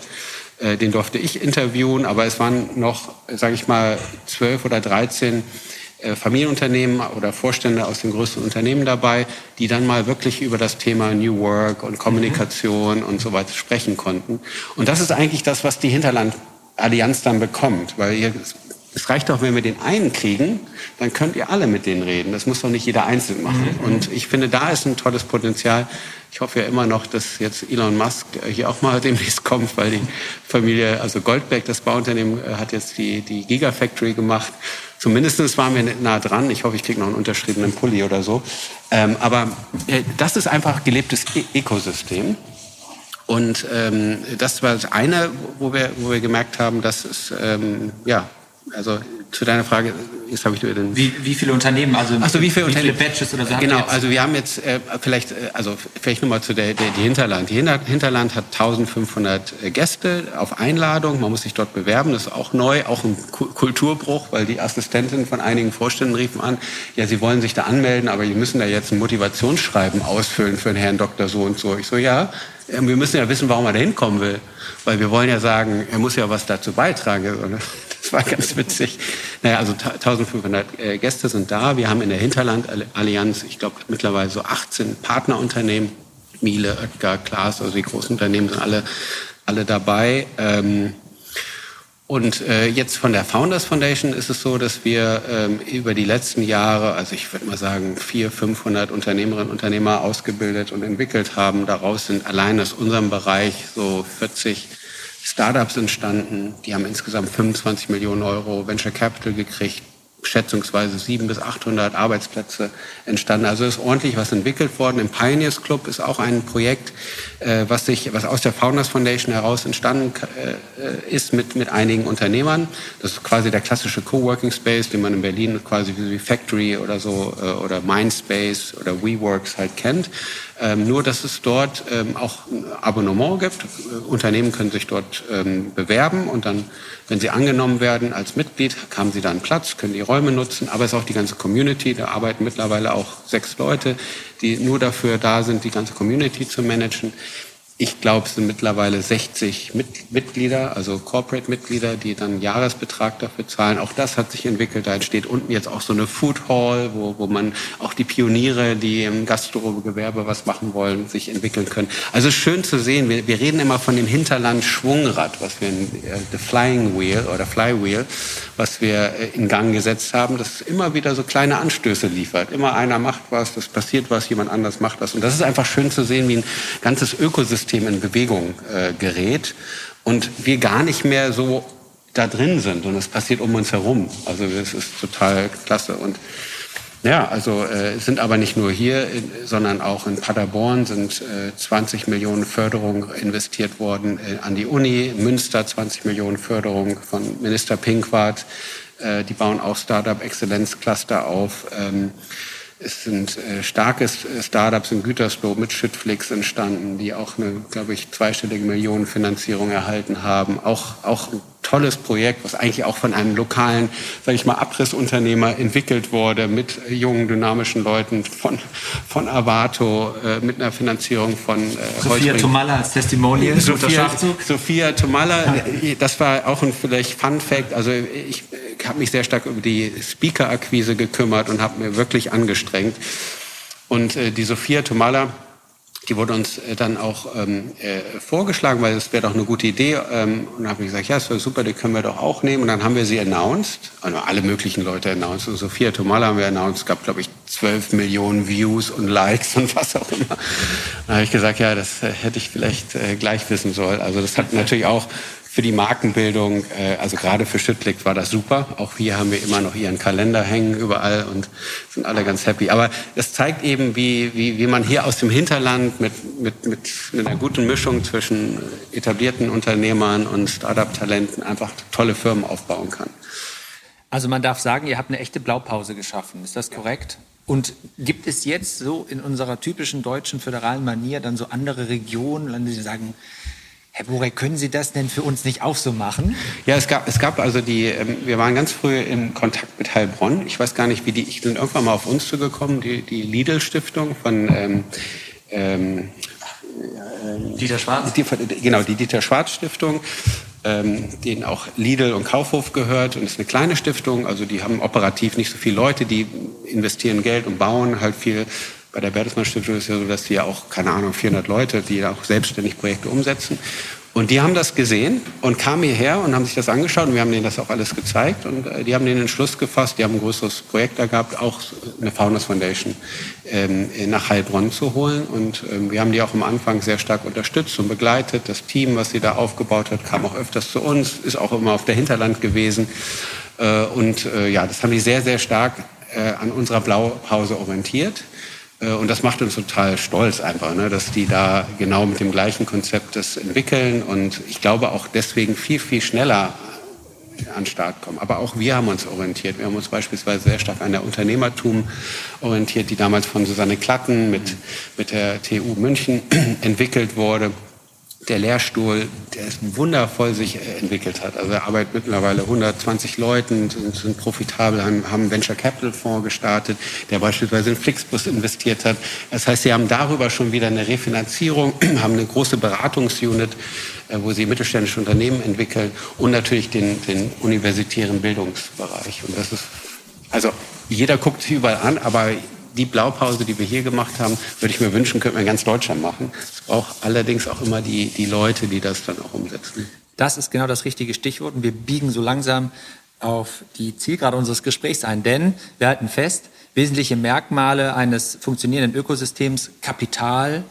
Äh, den durfte ich interviewen, aber es waren noch, sage ich mal, zwölf oder dreizehn Familienunternehmen oder Vorstände aus den größten Unternehmen dabei, die dann mal wirklich über das Thema New Work und Kommunikation mhm. und so weiter sprechen konnten. Und das ist eigentlich das, was die Hinterland Allianz dann bekommt, weil ihr es reicht doch, wenn wir den einen kriegen, dann könnt ihr alle mit denen reden. Das muss doch nicht jeder einzeln machen. Mhm. Und ich finde, da ist ein tolles Potenzial. Ich hoffe ja immer noch, dass jetzt Elon Musk hier auch mal demnächst kommt, weil die Familie, also Goldberg, das Bauunternehmen, äh, hat jetzt die, die Gigafactory gemacht. Zumindest waren wir nah dran. Ich hoffe, ich kriege noch einen unterschriebenen Pulli oder so. Ähm, aber äh, das ist einfach gelebtes e Ökosystem. Und ähm, das war das eine, wo wir, wo wir gemerkt haben, dass es ähm, ja, also zu deiner Frage, jetzt habe ich nur den. Wie, wie viele Unternehmen, also Ach so, wie viele, wie viele Batches oder so? Genau, also wir haben jetzt äh, vielleicht, äh, also vielleicht nochmal zu der, der die Hinterland. Die Hinter, Hinterland hat 1500 äh, Gäste auf Einladung. Man muss sich dort bewerben. Das ist auch neu, auch ein Kulturbruch, weil die Assistentin von einigen Vorständen riefen an, ja, sie wollen sich da anmelden, aber sie müssen da jetzt ein Motivationsschreiben ausfüllen für den Herrn Doktor so und so. Ich so, ja, äh, wir müssen ja wissen, warum er da hinkommen will. Weil wir wollen ja sagen, er muss ja was dazu beitragen. Das war ganz witzig. Naja, also 1500 äh, Gäste sind da. Wir haben in der Hinterland-Allianz, ich glaube, mittlerweile so 18 Partnerunternehmen. Miele, Oetker, Klaas, also die großen Unternehmen sind alle, alle dabei. Ähm, Und äh, jetzt von der Founders Foundation ist es so, dass wir ähm, über die letzten Jahre, also ich würde mal sagen, 400, 500 Unternehmerinnen und Unternehmer ausgebildet und entwickelt haben. Daraus sind allein aus unserem Bereich so 40 Startups entstanden. Die haben insgesamt 25 Millionen Euro Venture Capital gekriegt schätzungsweise 700 bis 800 Arbeitsplätze entstanden. Also ist ordentlich was entwickelt worden. Im Pioneers Club ist auch ein Projekt, äh, was sich, was aus der Founders Foundation heraus entstanden äh, ist mit, mit einigen Unternehmern. Das ist quasi der klassische Coworking Space, den man in Berlin quasi wie Factory oder so äh, oder Mindspace oder WeWorks halt kennt. Ähm, nur, dass es dort ähm, auch ein Abonnement gibt. Unternehmen können sich dort ähm, bewerben und dann, wenn sie angenommen werden als Mitglied, haben sie dann Platz, können die Räume nutzen. Aber es ist auch die ganze Community. Da arbeiten mittlerweile auch sechs Leute, die nur dafür da sind, die ganze Community zu managen. Ich glaube, es sind mittlerweile 60 Mitglieder, also Corporate-Mitglieder, die dann Jahresbetrag dafür zahlen. Auch das hat sich entwickelt. Da entsteht unten jetzt auch so eine Food Hall, wo, wo man auch die Pioniere, die im Gastrogewerbe was machen wollen, sich entwickeln können. Also schön zu sehen. Wir, wir reden immer von dem Hinterland Schwungrad, was wir in äh, The Flying Wheel oder Flywheel, was wir äh, in Gang gesetzt haben, das immer wieder so kleine Anstöße liefert. Immer einer macht was, das passiert was, jemand anders macht was. Und das ist einfach schön zu sehen, wie ein ganzes Ökosystem in Bewegung äh, gerät und wir gar nicht mehr so da drin sind und es passiert um uns herum. Also das ist total klasse und ja, also äh, sind aber nicht nur hier, sondern auch in Paderborn sind äh, 20 Millionen Förderung investiert worden äh, an die Uni, Münster 20 Millionen Förderung von Minister Pinkwart. Äh, die bauen auch Startup-Exzellenzcluster auf. Ähm, es sind äh, starke äh, Startups in Gütersloh mit Schüttflix entstanden, die auch eine, glaube ich, zweistellige Millionenfinanzierung erhalten haben. Auch, auch tolles Projekt, was eigentlich auch von einem lokalen, sage ich mal, Abrissunternehmer entwickelt wurde, mit jungen, dynamischen Leuten von, von Avato, äh, mit einer Finanzierung von äh, Sophia Tomalla als Testimonial. Sophia, Sophia Tomalla, das war auch ein vielleicht Fun Fact. Also ich habe mich sehr stark über die Speaker-Akquise gekümmert und habe mir wirklich angestrengt. Und äh, die Sophia Tomala, die wurde uns äh, dann auch ähm, äh, vorgeschlagen, weil es wäre doch eine gute Idee. Ähm, und dann habe ich gesagt, ja, wäre super, die können wir doch auch nehmen. Und dann haben wir sie announced, also alle möglichen Leute announced. Und Sophia Tomala haben wir announced, es gab, glaube ich, 12 Millionen Views und Likes und was auch immer. Dann habe ich gesagt, ja, das äh, hätte ich vielleicht äh, gleich wissen sollen. Also das hat natürlich auch für die Markenbildung, äh, also gerade für Schüttlick war das super. Auch hier haben wir immer noch ihren Kalender hängen überall und sind alle ganz happy. Aber es zeigt eben, wie, wie, wie man hier aus dem Hinterland mit, mit, mit einer guten Mischung zwischen etablierten Unternehmern und Startup-Talenten einfach tolle Firmen aufbauen kann. Also man darf sagen, ihr habt eine echte Blaupause geschaffen. Ist das korrekt? Und gibt es jetzt so in unserer typischen deutschen föderalen Manier dann so andere Regionen, die sagen, Herr Burek, können Sie das denn für uns nicht auch so machen? Ja, es gab, es gab also die, ähm, wir waren ganz früh in Kontakt mit Heilbronn. Ich weiß gar nicht, wie die, ich bin irgendwann mal auf uns zugekommen, die, die Lidl-Stiftung von, ähm, ähm, Dieter Schwarz? Die, genau, die Dieter Schwarz Stiftung, ähm, denen auch Lidl und Kaufhof gehört und ist eine kleine Stiftung. Also die haben operativ nicht so viele Leute, die investieren Geld und bauen halt viel bei der Bertelsmann Stiftung ist es ja so, dass die ja auch, keine Ahnung, 400 Leute, die auch selbstständig Projekte umsetzen. Und die haben das gesehen und kamen hierher und haben sich das angeschaut und wir haben denen das auch alles gezeigt und äh, die haben den Entschluss gefasst, die haben ein größeres Projekt da gehabt, auch eine Founders Foundation ähm, nach Heilbronn zu holen und ähm, wir haben die auch am Anfang sehr stark unterstützt und begleitet. Das Team, was sie da aufgebaut hat, kam auch öfters zu uns, ist auch immer auf der Hinterland gewesen äh, und äh, ja, das haben die sehr, sehr stark äh, an unserer Blaupause orientiert. Äh, und das macht uns total stolz einfach, ne, dass die da genau mit dem gleichen Konzept das entwickeln und ich glaube auch deswegen viel, viel schneller an den Start kommen. Aber auch wir haben uns orientiert. Wir haben uns beispielsweise sehr stark an der Unternehmertum orientiert, die damals von Susanne Klatten mit, mit der TU München entwickelt wurde der Lehrstuhl, der ist wundervoll sich entwickelt hat. Also er arbeitet mittlerweile 120 Leuten, sind, sind profitabel, haben, haben Venture Capital Fonds gestartet, der beispielsweise in Flixbus investiert hat. Das heißt, sie haben darüber schon wieder eine Refinanzierung, haben eine große Beratungsunit, äh, wo sie mittelständische Unternehmen entwickeln und natürlich den, den universitären Bildungsbereich. Und das ist, also jeder guckt sich überall an, aber die Blaupause, die wir hier gemacht haben, würde ich mir wünschen, könnte man in ganz Deutschland machen. Es braucht allerdings auch immer die, die Leute, die das dann auch umsetzen. Das ist genau das richtige Stichwort und wir biegen so langsam auf die Zielgerade unseres Gesprächs ein, denn wir halten fest, wesentliche Merkmale eines funktionierenden Ökosystems, Kapital,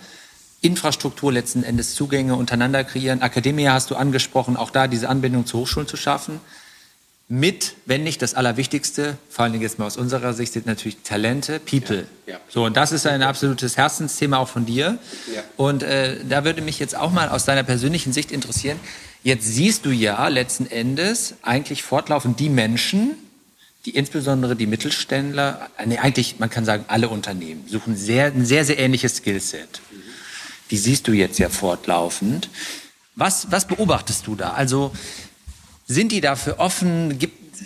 Infrastruktur letzten Endes Zugänge untereinander kreieren. Akademie hast du angesprochen, auch da diese Anbindung zu Hochschulen zu schaffen. Mit, wenn nicht das Allerwichtigste, vor allen Dingen jetzt mal aus unserer Sicht, sind natürlich Talente, People. Ja, ja. So, und das ist ein absolutes Herzensthema auch von dir. Ja. Und äh, da würde mich jetzt auch mal aus deiner persönlichen Sicht interessieren. Jetzt siehst du ja letzten Endes eigentlich fortlaufend die Menschen, die insbesondere die Mittelständler, nee, eigentlich, man kann sagen, alle Unternehmen suchen sehr, ein sehr, sehr ähnliches Skillset. Die siehst du jetzt ja fortlaufend. Was, was beobachtest du da? Also sind die dafür offen? Gibt,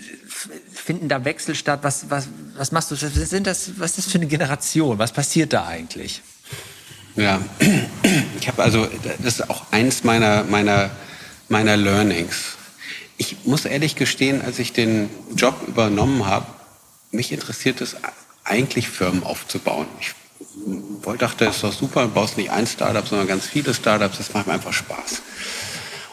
finden da Wechsel statt? Was, was, was machst du? Was, sind das, was ist das für eine Generation? Was passiert da eigentlich? Ja, ich habe also, das ist auch eins meiner, meiner, meiner Learnings. Ich muss ehrlich gestehen, als ich den Job übernommen habe, mich interessiert es eigentlich Firmen aufzubauen. Ich wollte, dachte, das ist doch super, du baust nicht ein Startup, sondern ganz viele Startups, das macht mir einfach Spaß.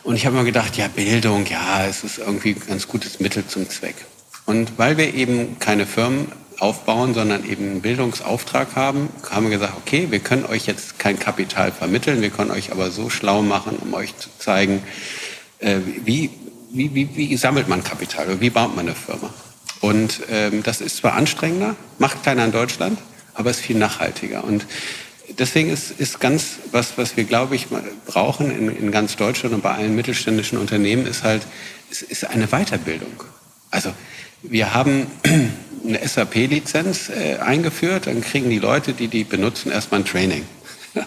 Und ich habe mir gedacht, ja, Bildung, ja, es ist irgendwie ein ganz gutes Mittel zum Zweck. Und weil wir eben keine Firmen aufbauen, sondern eben einen Bildungsauftrag haben, haben wir gesagt, okay, wir können euch jetzt kein Kapital vermitteln, wir können euch aber so schlau machen, um euch zu zeigen, äh, wie, wie, wie, wie sammelt man Kapital oder wie baut man eine Firma. Und ähm, das ist zwar anstrengender, macht keiner in Deutschland, aber es ist viel nachhaltiger. Und deswegen ist, ist ganz, was, was wir, glaube ich, brauchen in, in ganz Deutschland und bei allen mittelständischen Unternehmen, ist halt, ist, ist eine Weiterbildung. Also wir haben eine SAP-Lizenz äh, eingeführt, dann kriegen die Leute, die die benutzen, erstmal ein Training.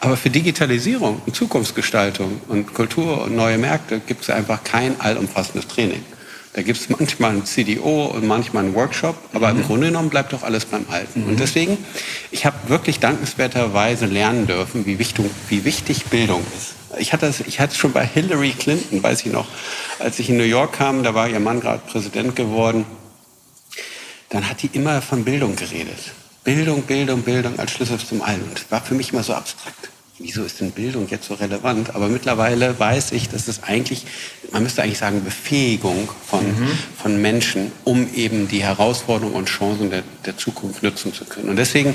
Aber für Digitalisierung und Zukunftsgestaltung und Kultur und neue Märkte gibt es einfach kein allumfassendes Training. Da gibt es manchmal ein CDO und manchmal einen Workshop, aber mhm. im Grunde genommen bleibt doch alles beim Alten. Mhm. Und deswegen, ich habe wirklich dankenswerterweise lernen dürfen, wie wichtig, wie wichtig Bildung ist. Ich hatte, es, ich hatte schon bei Hillary Clinton, weiß ich noch, als ich in New York kam, da war ihr Mann gerade Präsident geworden, dann hat die immer von Bildung geredet. Bildung, Bildung, Bildung als Schlüssel zum Allen. Und das war für mich immer so abstrakt wieso ist denn Bildung jetzt so relevant? Aber mittlerweile weiß ich, dass es eigentlich, man müsste eigentlich sagen, Befähigung von, mhm. von Menschen, um eben die Herausforderungen und Chancen der, der Zukunft nutzen zu können. Und deswegen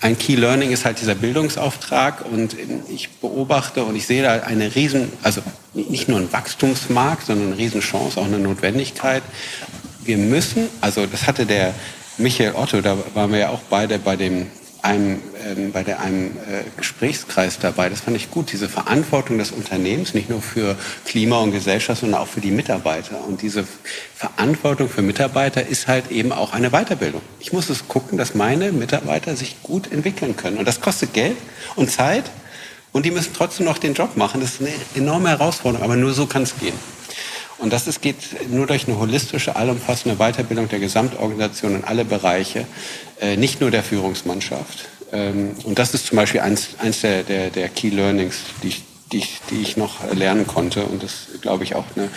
ein Key Learning ist halt dieser Bildungsauftrag und ich beobachte und ich sehe da eine riesen, also nicht nur ein Wachstumsmarkt, sondern eine Riesenchance, auch eine Notwendigkeit. Wir müssen, also das hatte der Michael Otto, da waren wir ja auch beide bei dem einem, ähm, bei der, einem äh, Gesprächskreis dabei. Das fand ich gut, diese Verantwortung des Unternehmens, nicht nur für Klima und Gesellschaft, sondern auch für die Mitarbeiter. Und diese Verantwortung für Mitarbeiter ist halt eben auch eine Weiterbildung. Ich muss es gucken, dass meine Mitarbeiter sich gut entwickeln können. Und das kostet Geld und Zeit. Und die müssen trotzdem noch den Job machen. Das ist eine enorme Herausforderung, aber nur so kann es gehen. Und das ist, geht nur durch eine holistische, allumfassende Weiterbildung der Gesamtorganisation in alle Bereiche, äh, nicht nur der Führungsmannschaft. Ähm, und das ist zum Beispiel eins, eins der, der, der Key Learnings, die ich, die, die ich noch lernen konnte. Und das, glaube ich, auch eine,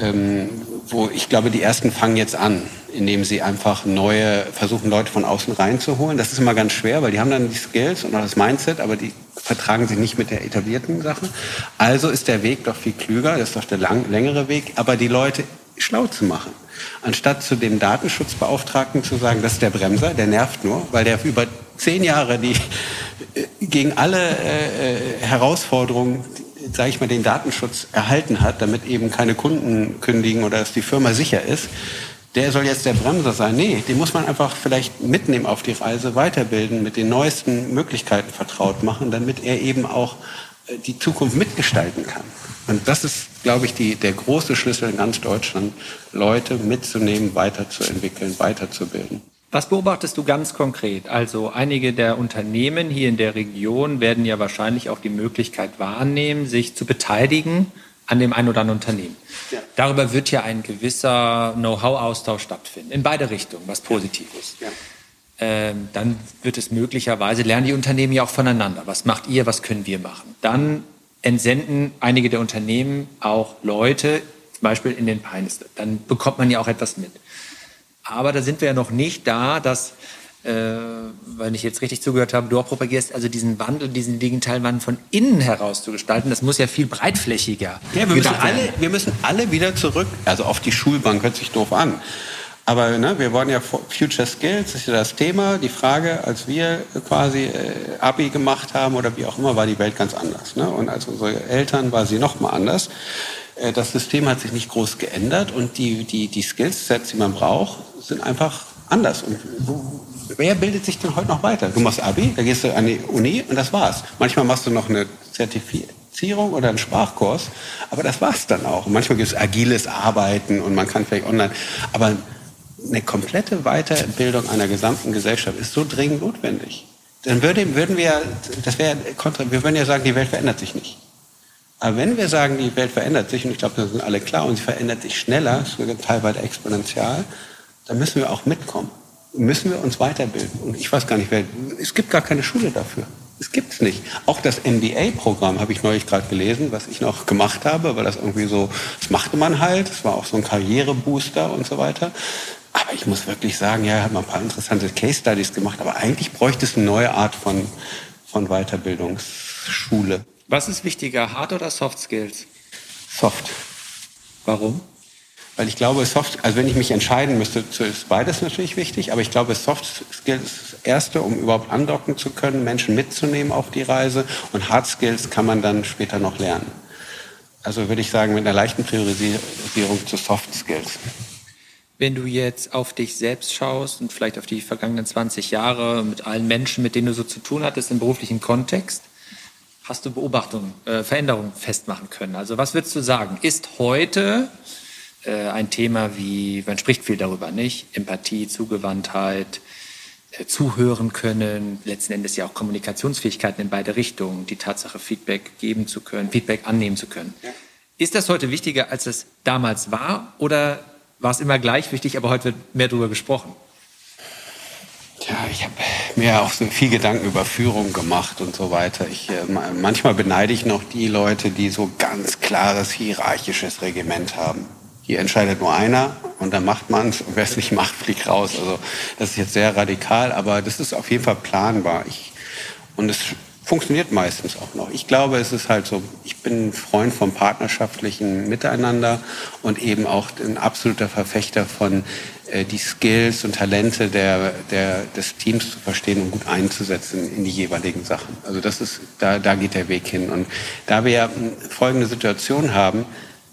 ähm, wo ich glaube, die ersten fangen jetzt an, indem sie einfach neue, versuchen Leute von außen reinzuholen. Das ist immer ganz schwer, weil die haben dann die Skills und auch das Mindset, aber die vertragen sich nicht mit der etablierten Sache. Also ist der Weg doch viel klüger, das ist doch der lang, längere Weg, aber die Leute schlau zu machen. Anstatt zu dem Datenschutzbeauftragten zu sagen, das ist der Bremser, der nervt nur, weil der über zehn Jahre die, äh, gegen alle äh, äh Herausforderungen, sage ich mal, den Datenschutz erhalten hat, damit eben keine Kunden kündigen oder dass die Firma sicher ist, der soll jetzt der Bremser sein. Nee, den muss man einfach vielleicht mitnehmen auf die Reise, weiterbilden, mit den neuesten Möglichkeiten vertraut machen, damit er eben auch äh, die Zukunft mitgestalten kann. Und das ist, glaube ich, die, der große Schlüssel in ganz Deutschland, Leute mitzunehmen, weiterzuentwickeln, weiterzubilden. Was beobachtest du ganz konkret? Also einige der Unternehmen hier in der Region werden ja wahrscheinlich auch die Möglichkeit wahrnehmen, sich zu beteiligen an dem einen oder anderen Unternehmen. Ja. Darüber wird ja ein gewisser Know-how-Austausch stattfinden, in beide Richtungen, was positiv ist. Ja. Ähm, dann wird es möglicherweise, lernen die Unternehmen ja auch voneinander. Was macht ihr, was können wir machen? Dann entsenden einige der Unternehmen auch Leute, zum Beispiel in den Pines. Dann bekommt man ja auch etwas mit. Aber da sind wir ja noch nicht da, dass äh, wenn ich jetzt richtig zugehört habe, du auch propagierst, also diesen Wandel, diesen digitalen Wandel von innen heraus zu gestalten, das muss ja viel breitflächiger. Ja, wir müssen, alle, wir müssen alle wieder zurück, also auf die Schulbank hört sich doof an. Aber ne, wir wollen ja Future Skills, das ist ja das Thema. Die Frage, als wir quasi äh, Abi gemacht haben oder wie auch immer, war die Welt ganz anders. Ne? Und als unsere Eltern war sie noch mal anders. Äh, das System hat sich nicht groß geändert und die, die, die Skills-Sets, die man braucht, sind einfach anders. Und wer bildet sich denn heute noch weiter? Du machst Abi, da gehst du an die Uni und das war's. Manchmal machst du noch eine Zertifizierung oder einen Sprachkurs, aber das war's dann auch. Und manchmal gibt es agiles Arbeiten und man kann vielleicht online, aber eine komplette Weiterbildung einer gesamten Gesellschaft ist so dringend notwendig. Dann würde, würden wir, das wäre kontra, wir würden ja sagen, die Welt verändert sich nicht. Aber wenn wir sagen, die Welt verändert sich, und ich glaube, das sind alle klar, und sie verändert sich schneller, sogar teilweise exponentiell, dann müssen wir auch mitkommen. Müssen wir uns weiterbilden. Und ich weiß gar nicht, wer, es gibt gar keine Schule dafür. Es gibt es nicht. Auch das MBA-Programm habe ich neulich gerade gelesen, was ich noch gemacht habe, weil das irgendwie so, das machte man halt. Es war auch so ein Karrierebooster und so weiter. Aber ich muss wirklich sagen, ja, er hat mal ein paar interessante Case Studies gemacht, aber eigentlich bräuchte es eine neue Art von, von Weiterbildungsschule. Was ist wichtiger, Hard oder Soft Skills? Soft. Warum? Weil ich glaube, Soft, also wenn ich mich entscheiden müsste, ist beides natürlich wichtig, aber ich glaube, Soft Skills ist das Erste, um überhaupt andocken zu können, Menschen mitzunehmen auf die Reise und Hard Skills kann man dann später noch lernen. Also würde ich sagen, mit einer leichten Priorisierung zu Soft Skills. Wenn du jetzt auf dich selbst schaust und vielleicht auf die vergangenen 20 Jahre mit allen Menschen, mit denen du so zu tun hattest im beruflichen Kontext, hast du Beobachtungen, äh, Veränderungen festmachen können? Also was würdest du sagen? Ist heute äh, ein Thema wie, man spricht viel darüber, nicht? Empathie, Zugewandtheit, äh, zuhören können, letzten Endes ja auch Kommunikationsfähigkeiten in beide Richtungen, die Tatsache, Feedback geben zu können, Feedback annehmen zu können. Ja. Ist das heute wichtiger, als es damals war? Oder war es immer gleich wichtig, aber heute wird mehr darüber gesprochen. Ja, ich habe mir auch so viel Gedanken über Führung gemacht und so weiter. Ich, äh, manchmal beneide ich noch die Leute, die so ganz klares hierarchisches Regiment haben. Hier entscheidet nur einer und dann macht man es und wer es nicht macht, fliegt raus. Also das ist jetzt sehr radikal, aber das ist auf jeden Fall planbar. Ich, und es funktioniert meistens auch noch. Ich glaube, es ist halt so, ich bin ein Freund vom partnerschaftlichen Miteinander und eben auch ein absoluter Verfechter von äh, die Skills und Talente der, der, des Teams zu verstehen und gut einzusetzen in die jeweiligen Sachen. Also das ist, da, da geht der Weg hin. Und da wir folgende Situation haben,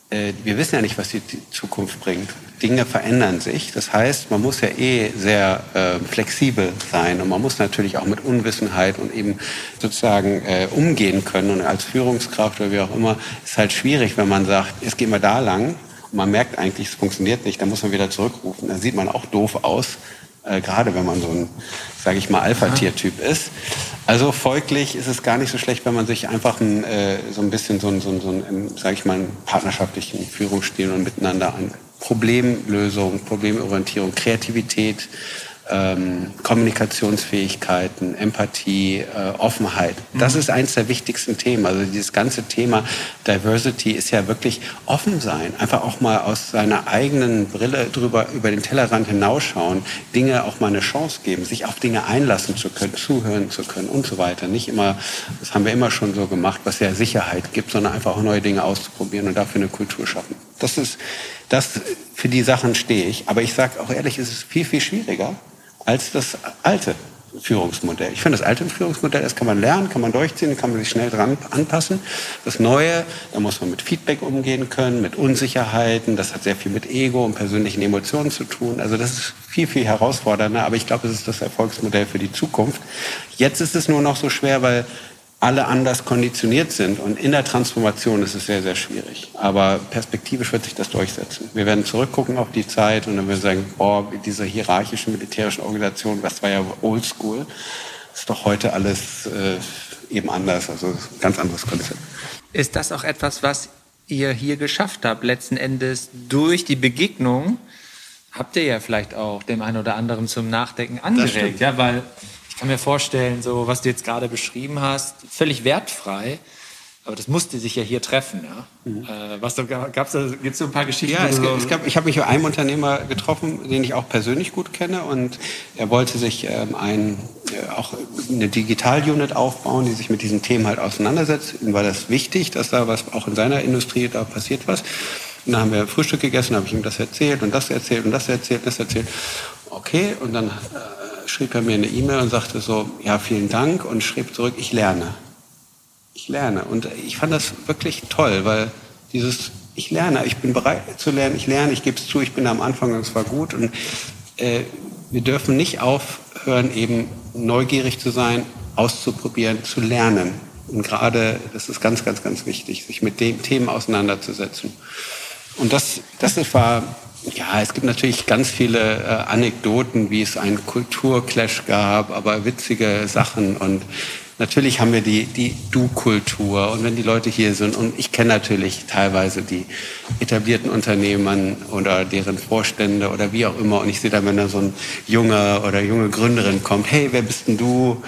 wir wissen ja nicht, was die Zukunft bringt. Dinge verändern sich. Das heißt, man muss ja eh sehr äh, flexibel sein und man muss natürlich auch mit Unwissenheit und eben sozusagen äh, umgehen können. Und als Führungskraft oder wie auch immer ist halt schwierig, wenn man sagt, jetzt gehen wir da lang und man merkt eigentlich, es funktioniert nicht, dann muss man wieder zurückrufen. Dann sieht man auch doof aus, äh, gerade wenn man so ein, sage ich mal, Alpha-Tier-Typ ist. Also folglich ist es gar nicht so schlecht, wenn man sich einfach ein, äh, so ein bisschen so ein, so ein, so ein sage ich mal, einen partnerschaftlichen Führungsstil und miteinander an Problemlösung, Problemorientierung, Kreativität, ähm, Kommunikationsfähigkeiten, Empathie, äh, Offenheit. Das mhm. ist eines der wichtigsten Themen. Also dieses ganze Thema Diversity ist ja wirklich offen sein, einfach auch mal aus seiner eigenen Brille drüber über den Tellerrand hinausschauen, Dinge auch mal eine Chance geben, sich auf Dinge einlassen zu können, zuhören zu können und so weiter. Nicht immer, das haben wir immer schon so gemacht, was ja Sicherheit gibt, sondern einfach auch neue Dinge auszuprobieren und dafür eine Kultur schaffen. Das ist, das, für die Sachen stehe ich. Aber ich sage auch ehrlich, es ist viel, viel schwieriger als das alte Führungsmodell. Ich finde, das alte Führungsmodell, das kann man lernen, kann man durchziehen, kann man sich schnell dran anpassen. Das Neue, da muss man mit Feedback umgehen können, mit Unsicherheiten. Das hat sehr viel mit Ego und persönlichen Emotionen zu tun. Also das ist viel, viel herausfordernder. Aber ich glaube, es ist das Erfolgsmodell für die Zukunft. Jetzt ist es nur noch so schwer, weil alle anders konditioniert sind. Und in der Transformation ist es sehr, sehr schwierig. Aber perspektivisch wird sich das durchsetzen. Wir werden zurückgucken auf die Zeit und dann werden wir sagen, oh, diese hierarchischen militärischen Organisationen, das war ja oldschool, ist doch heute alles äh, eben anders. Also ein ganz anderes Konzept. Ist das auch etwas, was ihr hier geschafft habt, letzten Endes durch die Begegnung? Habt ihr ja vielleicht auch dem einen oder anderen zum Nachdenken angeregt, ja, weil kann mir vorstellen, so was du jetzt gerade beschrieben hast, völlig wertfrei. Aber das musste sich ja hier treffen, ja. Mhm. Äh, was gab's da, gibt's so ein paar Geschichten? Ja, es, es gab, ich habe mich mit einem Unternehmer getroffen, den ich auch persönlich gut kenne und er wollte sich ähm, ein, äh, auch eine Digital-Unit aufbauen, die sich mit diesen Themen halt auseinandersetzt. Ihm war das wichtig, dass da was auch in seiner Industrie da passiert was. Und dann haben wir Frühstück gegessen, habe ich ihm das erzählt und das erzählt und das erzählt, das erzählt. Okay, und dann äh, schrieb er mir eine E-Mail und sagte so, ja, vielen Dank und schrieb zurück, ich lerne ich lerne. Und ich fand das wirklich toll, weil dieses, ich lerne, ich bin bereit zu lernen, ich lerne, ich gebe es zu, ich bin am Anfang und es war gut. Und äh, wir dürfen nicht aufhören, eben neugierig zu sein, auszuprobieren, zu lernen. Und gerade, das ist ganz, ganz, ganz wichtig, sich mit den Themen auseinanderzusetzen. Und das, das war, ja, es gibt natürlich ganz viele äh, Anekdoten, wie es einen Kulturclash gab, aber witzige Sachen. Und Natürlich haben wir die, die Du-Kultur. Und wenn die Leute hier sind und ich kenne natürlich teilweise die etablierten Unternehmen oder deren Vorstände oder wie auch immer und ich sehe dann, wenn da so ein junger oder junge Gründerin kommt, hey, wer bist denn du?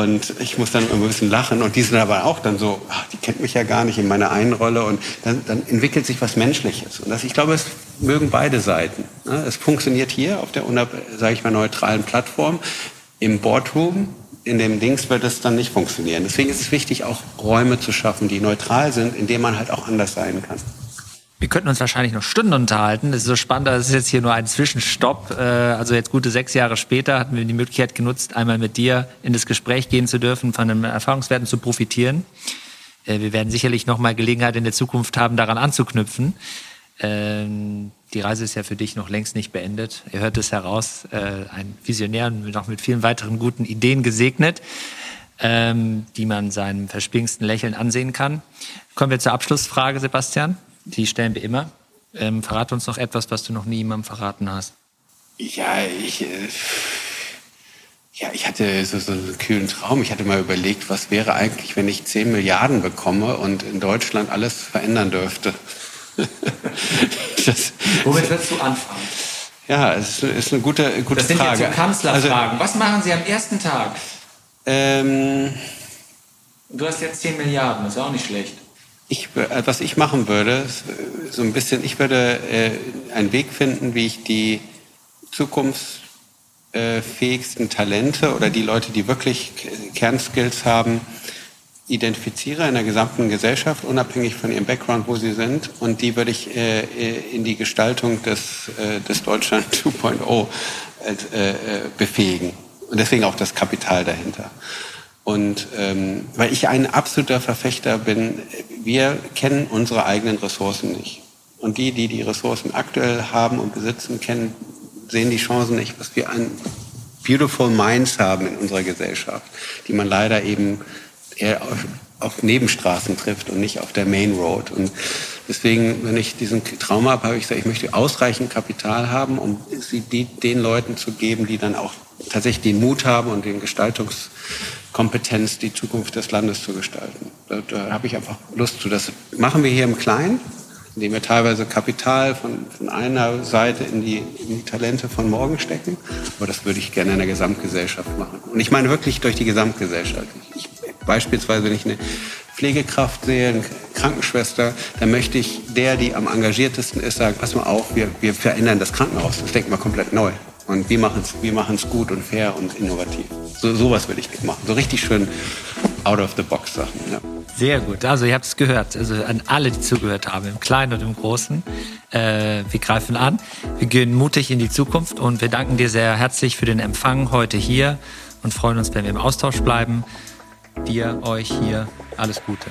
Und ich muss dann ein bisschen lachen und die sind aber auch dann so, ach, die kennt mich ja gar nicht in meiner einen Rolle und dann, dann entwickelt sich was Menschliches. Und das, ich glaube, es mögen beide Seiten. Ne? Es funktioniert hier auf der, sage ich mal, neutralen Plattform im Boardroom in dem Dings wird es dann nicht funktionieren. Deswegen ist es wichtig, auch Räume zu schaffen, die neutral sind, in denen man halt auch anders sein kann. Wir könnten uns wahrscheinlich noch Stunden unterhalten. Das ist so spannend, das ist jetzt hier nur ein Zwischenstopp. Äh, also jetzt gute sechs Jahre später hatten wir die Möglichkeit genutzt, einmal mit dir in das Gespräch gehen zu dürfen, von den Erfahrungswerten zu profitieren. Äh, wir werden sicherlich noch mal Gelegenheit in der Zukunft haben, daran anzuknüpfen. Ähm, die Reise ist ja für dich noch längst nicht beendet. Ihr hört es heraus, äh, ein Visionär und noch mit vielen weiteren guten Ideen gesegnet, ähm, die man seinem verspringsten Lächeln ansehen kann. Kommen wir zur Abschlussfrage, Sebastian. Die stellen wir immer. Ähm, verrate uns noch etwas, was du noch nie jemandem verraten hast. Ja, ich, äh, ja, ich hatte so, so einen kühlen Traum. Ich hatte mal überlegt, was wäre eigentlich, wenn ich 10 Milliarden bekomme und in Deutschland alles verändern dürfte. das, Womit würdest du anfangen? Ja, es ist eine gute, gute das sind Frage. Jetzt so Kanzlerfragen. Also, Was machen Sie am ersten Tag? Ähm, du hast jetzt 10 Milliarden, das ist auch nicht schlecht. Ich, äh, was ich machen würde, so ein bisschen, ich würde äh, einen Weg finden, wie ich die zukunftsfähigsten Talente oder die Leute, die wirklich Kernskills haben, identifiziere in der gesamten Gesellschaft, unabhängig von ihrem Background, wo sie sind. Und die würde ich äh, in die Gestaltung des, äh, des Deutschland 2.0 äh, äh, befähigen. Und deswegen auch das Kapital dahinter. Und ähm, weil ich ein absoluter Verfechter bin, wir kennen unsere eigenen Ressourcen nicht. Und die, die die Ressourcen aktuell haben und besitzen, kennen, sehen die Chancen nicht, was wir an beautiful minds haben in unserer Gesellschaft, die man leider eben eher auf, auf Nebenstraßen trifft und nicht auf der Main Road. Und deswegen, wenn ich diesen Traum habe, habe ich gesagt, ich möchte ausreichend Kapital haben, um sie die, den Leuten zu geben, die dann auch tatsächlich den Mut haben und den Gestaltungskompetenz, die Zukunft des Landes zu gestalten. Da, da habe ich einfach Lust zu. Das machen wir hier im Kleinen, indem wir teilweise Kapital von, von einer Seite in die, in die Talente von morgen stecken. Aber das würde ich gerne in der Gesamtgesellschaft machen. Und ich meine wirklich durch die Gesamtgesellschaft. Ich Beispielsweise, wenn ich eine Pflegekraft sehe, eine Krankenschwester, dann möchte ich der, die am engagiertesten ist, sagen, pass mal auf, wir, wir verändern das Krankenhaus. Das denken wir komplett neu. Und wir machen es wir gut und fair und innovativ. So sowas würde ich machen. So richtig schön out of the box Sachen. Ja. Sehr gut. Also ihr habt es gehört. Also an alle, die zugehört haben, im Kleinen und im Großen. Äh, wir greifen an. Wir gehen mutig in die Zukunft und wir danken dir sehr herzlich für den Empfang heute hier und freuen uns, wenn wir im Austausch bleiben dir, euch hier alles Gute.